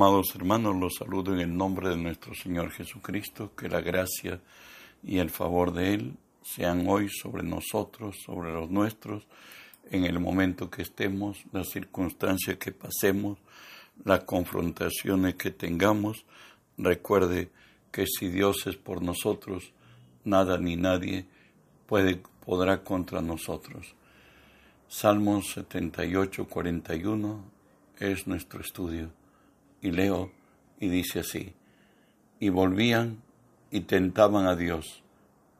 Amados hermanos, los saludo en el nombre de nuestro Señor Jesucristo, que la gracia y el favor de Él sean hoy sobre nosotros, sobre los nuestros, en el momento que estemos, las circunstancias que pasemos, las confrontaciones que tengamos. Recuerde que si Dios es por nosotros, nada ni nadie puede, podrá contra nosotros. Salmos 78, 41 es nuestro estudio y leo y dice así, y volvían y tentaban a Dios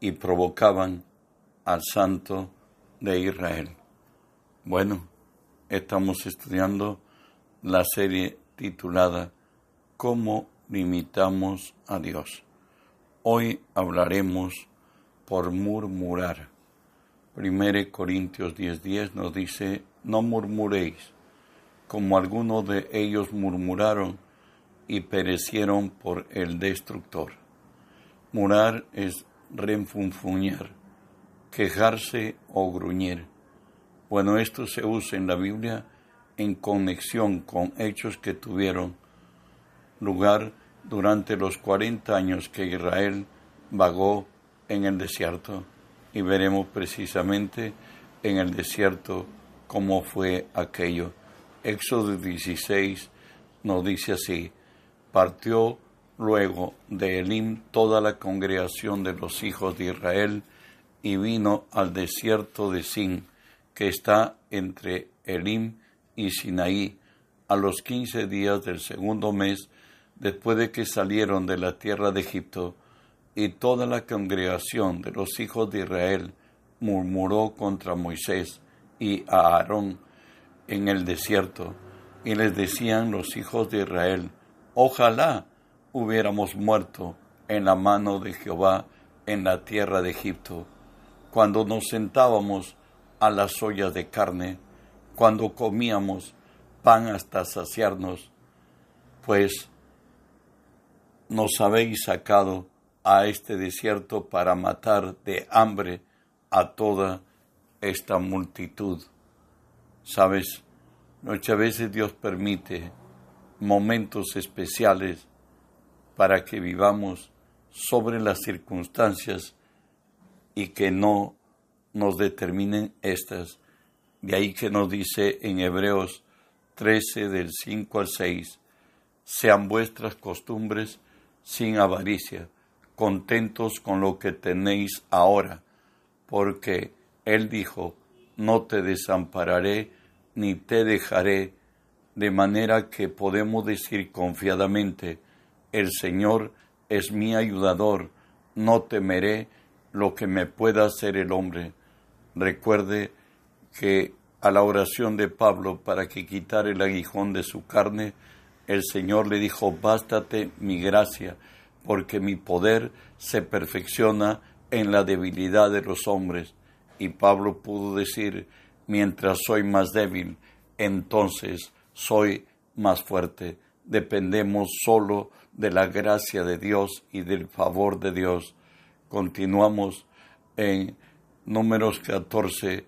y provocaban al Santo de Israel. Bueno, estamos estudiando la serie titulada ¿Cómo limitamos a Dios? Hoy hablaremos por murmurar. 1 Corintios 10:10 nos dice, no murmuréis como algunos de ellos murmuraron y perecieron por el destructor. Murar es renfunfuñar, quejarse o gruñir. Bueno, esto se usa en la Biblia en conexión con hechos que tuvieron lugar durante los 40 años que Israel vagó en el desierto y veremos precisamente en el desierto cómo fue aquello. Éxodo 16 nos dice así, partió luego de Elim toda la congregación de los hijos de Israel y vino al desierto de Sin, que está entre Elim y Sinaí, a los quince días del segundo mes después de que salieron de la tierra de Egipto, y toda la congregación de los hijos de Israel murmuró contra Moisés y a Aarón, en el desierto, y les decían los hijos de Israel, ojalá hubiéramos muerto en la mano de Jehová en la tierra de Egipto, cuando nos sentábamos a las ollas de carne, cuando comíamos pan hasta saciarnos, pues nos habéis sacado a este desierto para matar de hambre a toda esta multitud. Sabes, muchas veces Dios permite momentos especiales para que vivamos sobre las circunstancias y que no nos determinen estas. De ahí que nos dice en Hebreos 13 del 5 al 6, sean vuestras costumbres sin avaricia, contentos con lo que tenéis ahora, porque Él dijo, no te desampararé ni te dejaré, de manera que podemos decir confiadamente, el Señor es mi ayudador, no temeré lo que me pueda hacer el hombre. Recuerde que a la oración de Pablo para que quitara el aguijón de su carne, el Señor le dijo, bástate mi gracia, porque mi poder se perfecciona en la debilidad de los hombres. Y Pablo pudo decir, mientras soy más débil, entonces soy más fuerte. Dependemos solo de la gracia de Dios y del favor de Dios. Continuamos en números 14,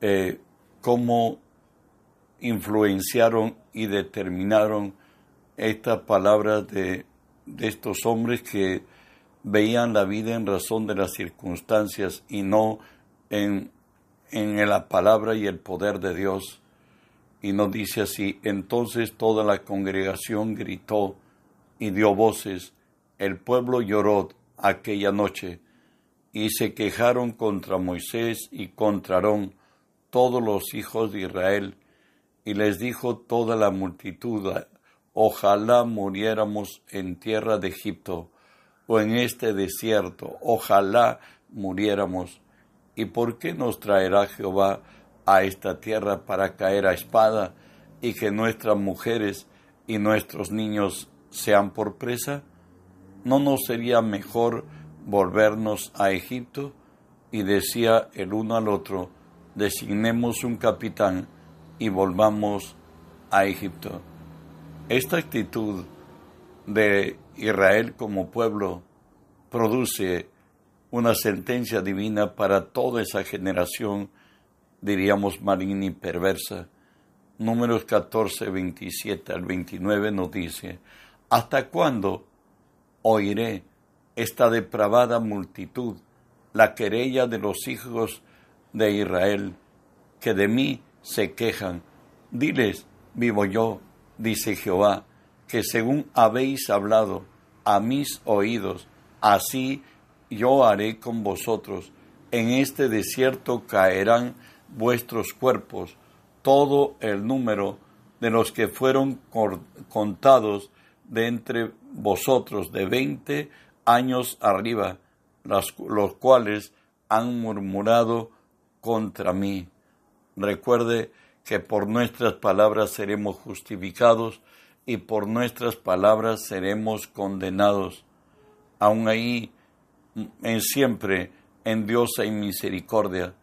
eh, cómo influenciaron y determinaron estas palabras de, de estos hombres que veían la vida en razón de las circunstancias y no en en la palabra y el poder de Dios. Y nos dice así, entonces toda la congregación gritó y dio voces, el pueblo lloró aquella noche, y se quejaron contra Moisés y contra Aarón todos los hijos de Israel, y les dijo toda la multitud, ojalá muriéramos en tierra de Egipto, o en este desierto, ojalá muriéramos ¿Y por qué nos traerá Jehová a esta tierra para caer a espada y que nuestras mujeres y nuestros niños sean por presa? ¿No nos sería mejor volvernos a Egipto? Y decía el uno al otro, designemos un capitán y volvamos a Egipto. Esta actitud de Israel como pueblo produce una sentencia divina para toda esa generación, diríamos maligna y perversa. Números 14, 27 al 29 nos dice, ¿hasta cuándo oiré esta depravada multitud, la querella de los hijos de Israel, que de mí se quejan? Diles, vivo yo, dice Jehová, que según habéis hablado a mis oídos, así yo haré con vosotros. En este desierto caerán vuestros cuerpos, todo el número de los que fueron contados de entre vosotros de veinte años arriba, los, cuales han murmurado contra mí. Recuerde que por nuestras palabras seremos justificados y por nuestras palabras seremos condenados. Aún ahí, en siempre, en Dios hay misericordia.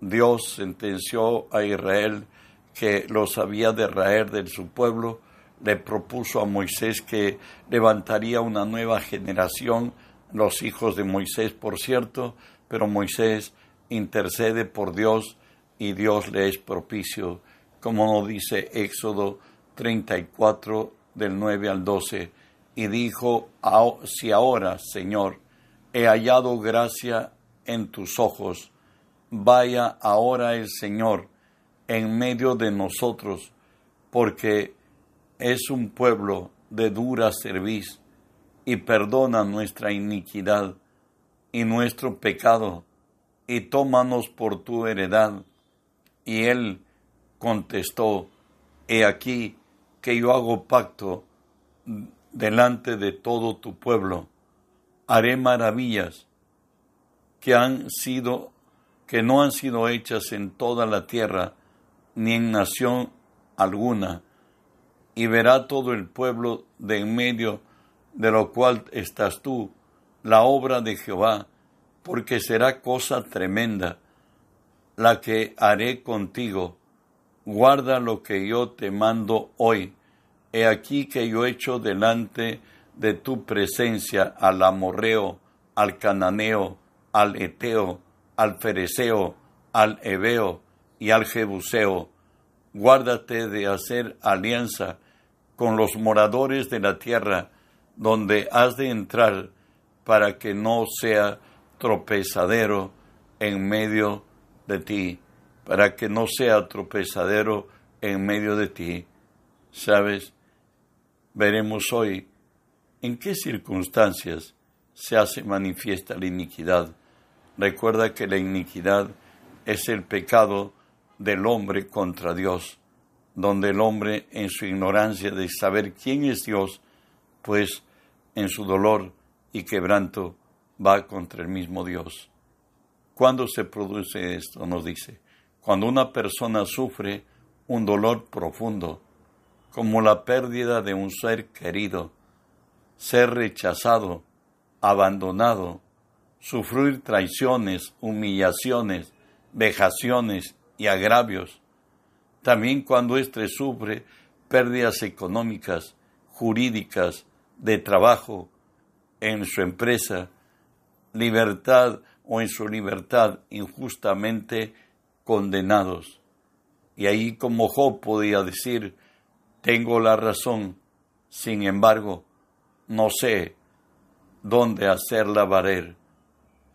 Dios sentenció a Israel que los había de raer de su pueblo, le propuso a Moisés que levantaría una nueva generación, los hijos de Moisés, por cierto, pero Moisés intercede por Dios y Dios le es propicio, como nos dice Éxodo 34 del 9 al 12, y dijo, si ahora, Señor, he hallado gracia en tus ojos, vaya ahora el Señor en medio de nosotros, porque es un pueblo de dura cerviz, y perdona nuestra iniquidad y nuestro pecado, y tómanos por tu heredad. Y él contestó, He aquí que yo hago pacto delante de todo tu pueblo, haré maravillas que han sido que no han sido hechas en toda la tierra ni en nación alguna, y verá todo el pueblo de en medio de lo cual estás tú, la obra de Jehová, porque será cosa tremenda la que haré contigo. Guarda lo que yo te mando hoy. He aquí que yo echo delante de tu presencia al amorreo, al cananeo, al eteo, al fereceo, al ebeo y al jebuseo. Guárdate de hacer alianza con los moradores de la tierra donde has de entrar para que no sea tropezadero en medio de ti, para que no sea tropezadero en medio de ti. Sabes, veremos hoy en qué circunstancias se hace manifiesta la iniquidad. Recuerda que la iniquidad es el pecado del hombre contra Dios, donde el hombre en su ignorancia de saber quién es Dios, pues en su dolor y quebranto va contra el mismo Dios. ¿Cuándo se produce esto? Nos dice, cuando una persona sufre un dolor profundo, como la pérdida de un ser querido, ser rechazado, abandonado, sufrir traiciones, humillaciones, vejaciones y agravios. También cuando éste sufre pérdidas económicas, jurídicas, de trabajo en su empresa, libertad o en su libertad injustamente condenados. Y ahí como Job podía decir, tengo la razón, sin embargo, no sé dónde hacerla valer.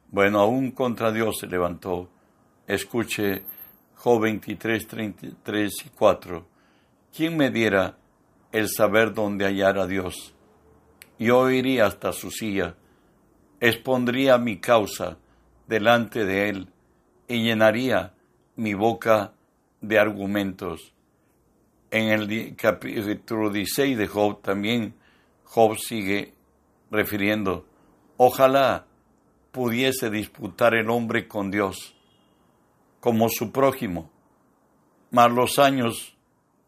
Bueno, aún contra Dios se levantó. Escuche Job 23, 33 y 4. ¿Quién me diera el saber dónde hallar a Dios? Yo iría hasta su silla, expondría mi causa delante de él y llenaría mi boca de argumentos. En el capítulo 16 de Job también Job sigue refiriendo, ojalá pudiese disputar el hombre con Dios como su prójimo, mas los años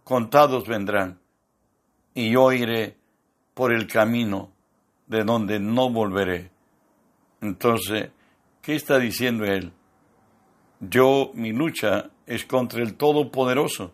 contados vendrán y yo iré por el camino de donde no volveré. Entonces, ¿qué está diciendo él? Yo, mi lucha es contra el Todopoderoso.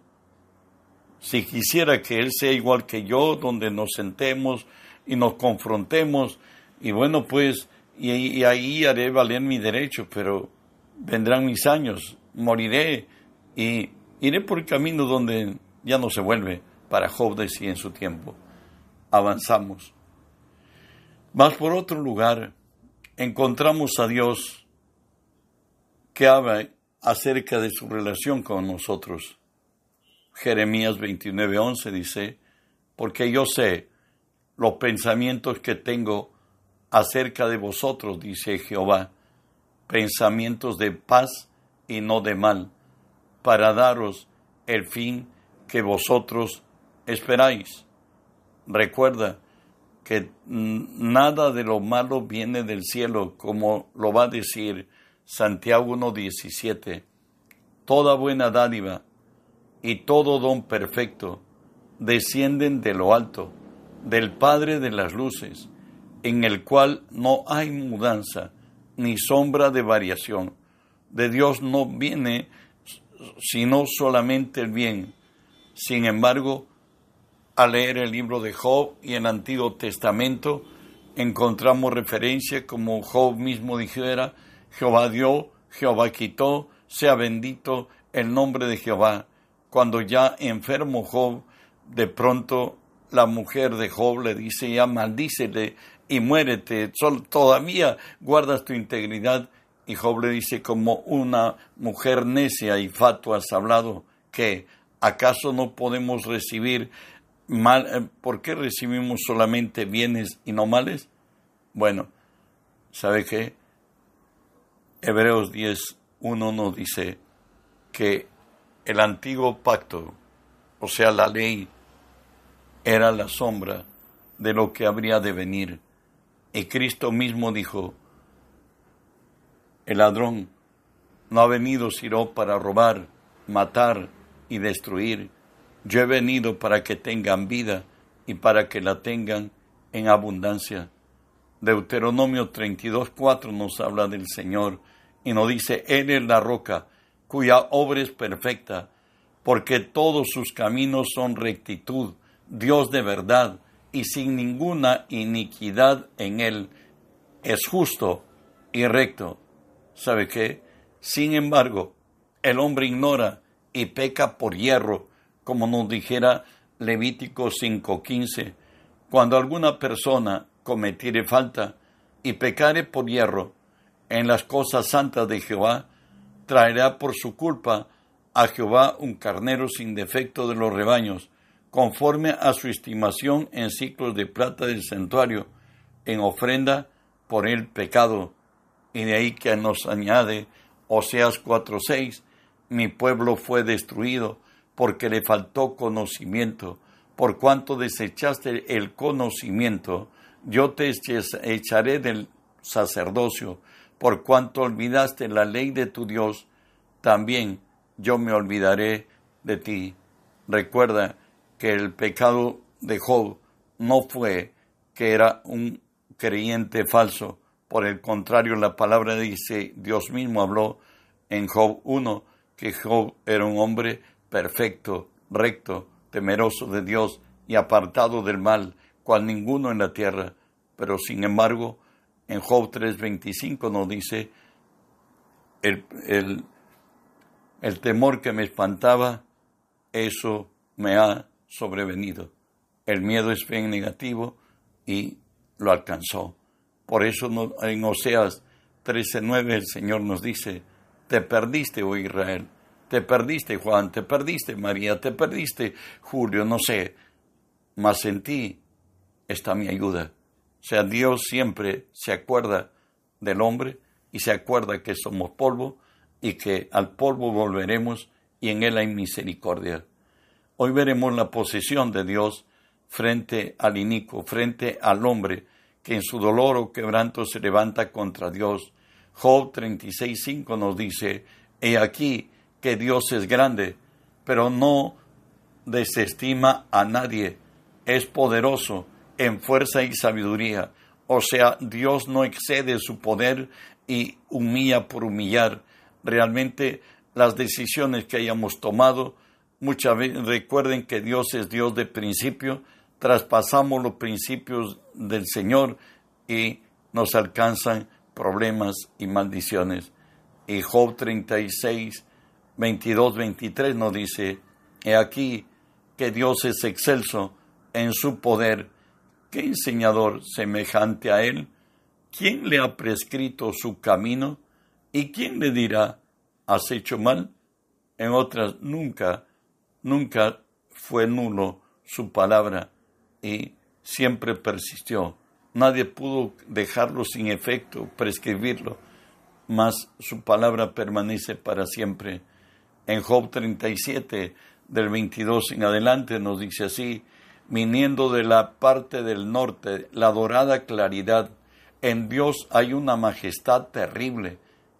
Si quisiera que Él sea igual que yo, donde nos sentemos y nos confrontemos, y bueno, pues y, ahí haré valer mi derecho, pero vendrán mis años, moriré y iré por el camino donde ya no se vuelve para Job decía en su tiempo. Avanzamos. Mas por otro lugar, encontramos a Dios que habla acerca de su relación con nosotros. Jeremías 29:11 dice, porque yo sé los pensamientos que tengo acerca de vosotros, dice Jehová, pensamientos de paz y no de mal, para daros el fin que vosotros esperáis. Recuerda que nada de lo malo viene del cielo, como lo va a decir Santiago 1.17. Toda buena dádiva y todo don perfecto descienden de lo alto, del Padre de las Luces, en el cual no hay mudanza ni sombra de variación. De Dios no viene sino solamente el bien. Sin embargo, al leer el libro de Job y el Antiguo Testamento, encontramos referencia como Job mismo dijera, Jehová dio, Jehová quitó, sea bendito el nombre de Jehová. Cuando ya enfermo Job, de pronto la mujer de Job le dice, ya maldícele y muérete, todavía guardas tu integridad. Y Job le dice, como una mujer necia y fatua has hablado, que acaso no podemos recibir mal, eh, ¿por qué recibimos solamente bienes y no males? Bueno, ¿sabe qué? Hebreos 10, 1 nos dice que el antiguo pacto, o sea, la ley, era la sombra de lo que habría de venir. Y Cristo mismo dijo, el ladrón no ha venido sino para robar, matar y destruir. Yo he venido para que tengan vida y para que la tengan en abundancia. Deuteronomio 32.4 nos habla del Señor y nos dice, Él es la roca cuya obra es perfecta, porque todos sus caminos son rectitud, Dios de verdad y sin ninguna iniquidad en Él. Es justo y recto. ¿Sabe qué? Sin embargo, el hombre ignora y peca por hierro, como nos dijera Levítico 5:15. Cuando alguna persona cometiere falta y pecare por hierro en las cosas santas de Jehová, traerá por su culpa a Jehová un carnero sin defecto de los rebaños, conforme a su estimación en ciclos de plata del santuario, en ofrenda por el pecado. Y de ahí que nos añade Oseas 4:6, mi pueblo fue destruido porque le faltó conocimiento. Por cuanto desechaste el conocimiento, yo te echaré del sacerdocio. Por cuanto olvidaste la ley de tu Dios, también yo me olvidaré de ti. Recuerda que el pecado de Job no fue que era un creyente falso. Por el contrario, la palabra dice, Dios mismo habló en Job 1, que Job era un hombre perfecto, recto, temeroso de Dios y apartado del mal, cual ninguno en la tierra. Pero sin embargo, en Job 3:25 nos dice, el, el, temor que me espantaba, eso me ha sobrevenido. El miedo es bien negativo y lo alcanzó. Por eso en Oseas 13:9 el Señor nos dice, te perdiste, oh Israel, te perdiste Juan, te perdiste María, te perdiste Julio, no sé, mas en ti está mi ayuda. Sea, Dios siempre se acuerda del hombre y se acuerda que somos polvo y que al polvo volveremos y en él hay misericordia. Hoy veremos la posesión de Dios frente al inico, frente al hombre que en su dolor o quebranto se levanta contra Dios. Job 36.5 nos dice, he aquí que Dios es grande, pero no desestima a nadie, es poderoso en fuerza y sabiduría. O sea, Dios no excede su poder y humilla por humillar. Realmente las decisiones que hayamos tomado Muchas veces recuerden que Dios es Dios de principio, traspasamos los principios del Señor y nos alcanzan problemas y maldiciones. Y Job 36, 22, 23 nos dice, he aquí que Dios es excelso en su poder. ¿Qué enseñador semejante a él? ¿Quién le ha prescrito su camino? ¿Y quién le dirá, has hecho mal? En otras, nunca, nunca fue nulo su palabra y siempre persistió. Nadie pudo dejarlo sin efecto, prescribirlo, mas su palabra permanece para siempre. En Job 37, del 22 en adelante, nos dice así, viniendo de la parte del norte, la dorada claridad, en Dios hay una majestad terrible,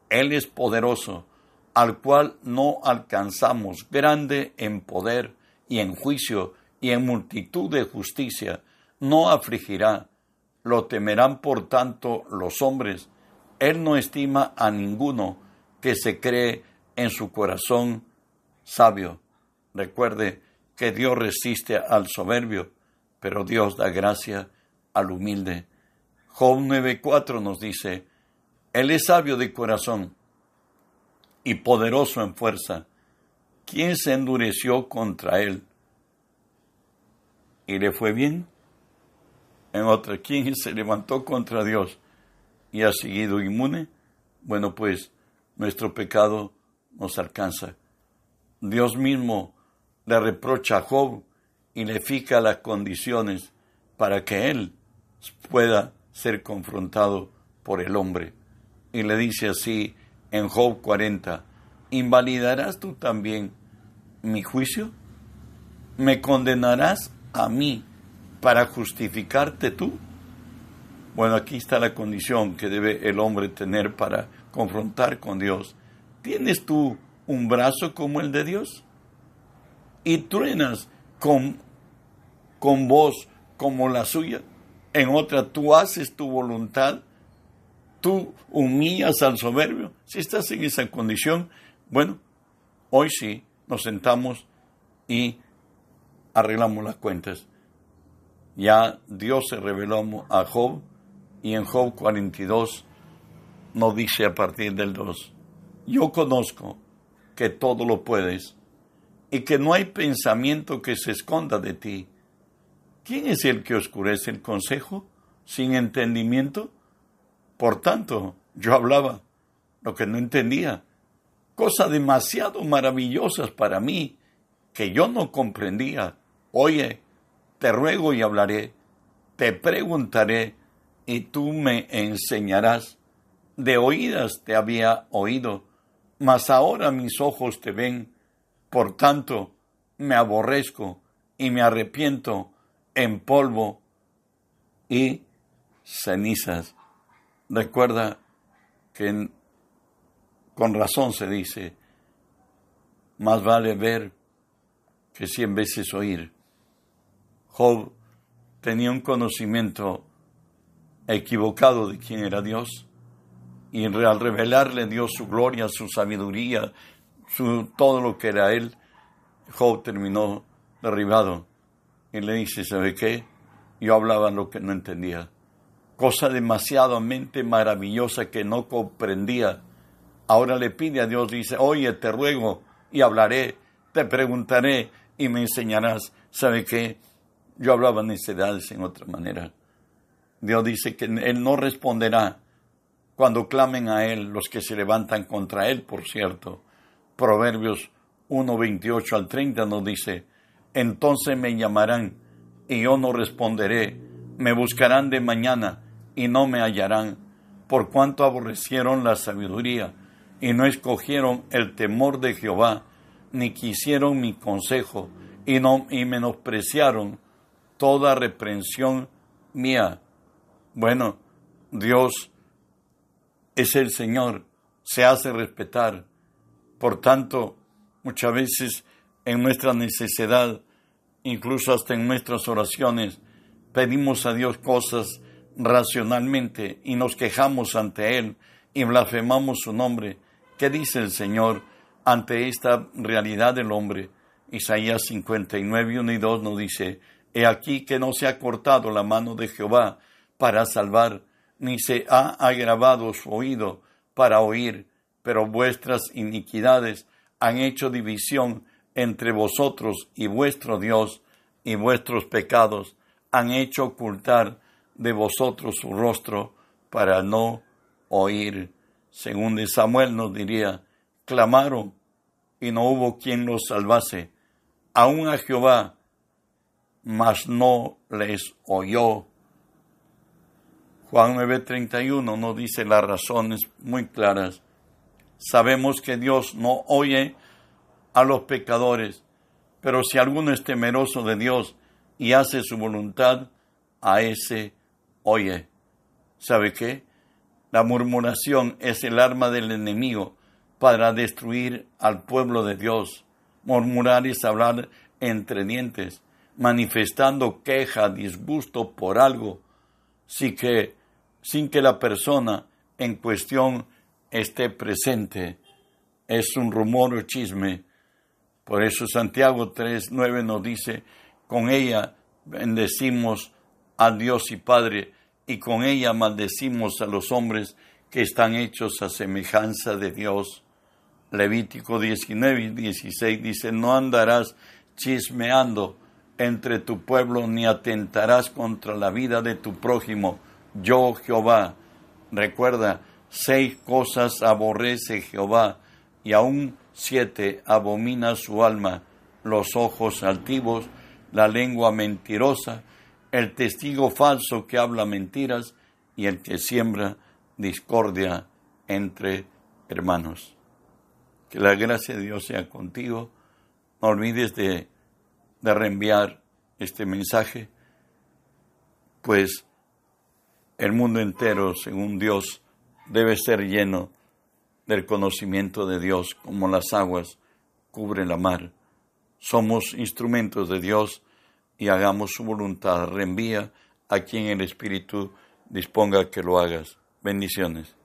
Él es poderoso, al cual no alcanzamos, grande en poder y en juicio y en multitud de justicia, no afligirá, lo temerán por tanto los hombres. Él no estima a ninguno que se cree en su corazón sabio. Recuerde que Dios resiste al soberbio, pero Dios da gracia al humilde. Job 9.4 nos dice, Él es sabio de corazón y poderoso en fuerza. ¿Quién se endureció contra Él? ¿Y le fue bien? en otra, ¿quién se levantó contra Dios y ha seguido inmune? Bueno, pues nuestro pecado nos alcanza. Dios mismo le reprocha a Job y le fija las condiciones para que él pueda ser confrontado por el hombre. Y le dice así en Job 40, ¿invalidarás tú también mi juicio? ¿Me condenarás a mí para justificarte tú? Bueno, aquí está la condición que debe el hombre tener para confrontar con Dios. ¿Tienes tú un brazo como el de Dios? Y truenas con, con voz como la suya. En otra, tú haces tu voluntad. Tú humillas al soberbio. Si estás en esa condición, bueno, hoy sí nos sentamos y arreglamos las cuentas ya Dios se reveló a Job y en Job 42 nos dice a partir del 2, yo conozco que todo lo puedes y que no hay pensamiento que se esconda de ti. ¿Quién es el que oscurece el consejo sin entendimiento? Por tanto, yo hablaba lo que no entendía, cosas demasiado maravillosas para mí que yo no comprendía. Oye, te ruego y hablaré, te preguntaré y tú me enseñarás. De oídas te había oído, mas ahora mis ojos te ven, por tanto me aborrezco y me arrepiento en polvo y cenizas. Recuerda que con razón se dice, más vale ver que cien veces oír. Job tenía un conocimiento equivocado de quién era Dios y al revelarle Dios su gloria, su sabiduría, su, todo lo que era él, Job terminó derribado y le dice, ¿sabe qué? Yo hablaba lo que no entendía, cosa demasiadamente maravillosa que no comprendía. Ahora le pide a Dios, dice, oye, te ruego y hablaré, te preguntaré y me enseñarás. ¿Sabe qué? Yo hablaba necedades en otra manera. Dios dice que Él no responderá cuando clamen a Él los que se levantan contra Él, por cierto. Proverbios 1, 28 al 30 nos dice, entonces me llamarán y yo no responderé, me buscarán de mañana y no me hallarán, por cuanto aborrecieron la sabiduría y no escogieron el temor de Jehová, ni quisieron mi consejo y, no, y menospreciaron toda reprensión mía. Bueno, Dios es el Señor, se hace respetar. Por tanto, muchas veces en nuestra necesidad, incluso hasta en nuestras oraciones, pedimos a Dios cosas racionalmente y nos quejamos ante Él y blasfemamos su nombre. ¿Qué dice el Señor ante esta realidad del hombre? Isaías 59, 1 y 2 nos dice, He aquí que no se ha cortado la mano de Jehová para salvar, ni se ha agravado su oído para oír, pero vuestras iniquidades han hecho división entre vosotros y vuestro Dios y vuestros pecados han hecho ocultar de vosotros su rostro para no oír. Según de Samuel nos diría, clamaron y no hubo quien los salvase, aún a Jehová, mas no les oyó. Juan 9:31 nos dice las razones muy claras. Sabemos que Dios no oye a los pecadores, pero si alguno es temeroso de Dios y hace su voluntad, a ese oye. ¿Sabe qué? La murmuración es el arma del enemigo para destruir al pueblo de Dios. Murmurar es hablar entre dientes, manifestando queja, disgusto por algo, sin que, sin que la persona en cuestión esté presente. Es un rumor o chisme. Por eso Santiago 3.9 nos dice, con ella bendecimos a Dios y Padre, y con ella maldecimos a los hombres que están hechos a semejanza de Dios. Levítico 19 y 16 dice, no andarás chismeando entre tu pueblo ni atentarás contra la vida de tu prójimo. Yo Jehová. Recuerda, seis cosas aborrece Jehová y aún siete abomina su alma, los ojos altivos, la lengua mentirosa, el testigo falso que habla mentiras y el que siembra discordia entre hermanos. Que la gracia de Dios sea contigo. No olvides de, de reenviar este mensaje, pues el mundo entero, según Dios, debe ser lleno del conocimiento de Dios, como las aguas cubren la mar. Somos instrumentos de Dios y hagamos su voluntad. Reenvía a quien el Espíritu disponga que lo hagas. Bendiciones.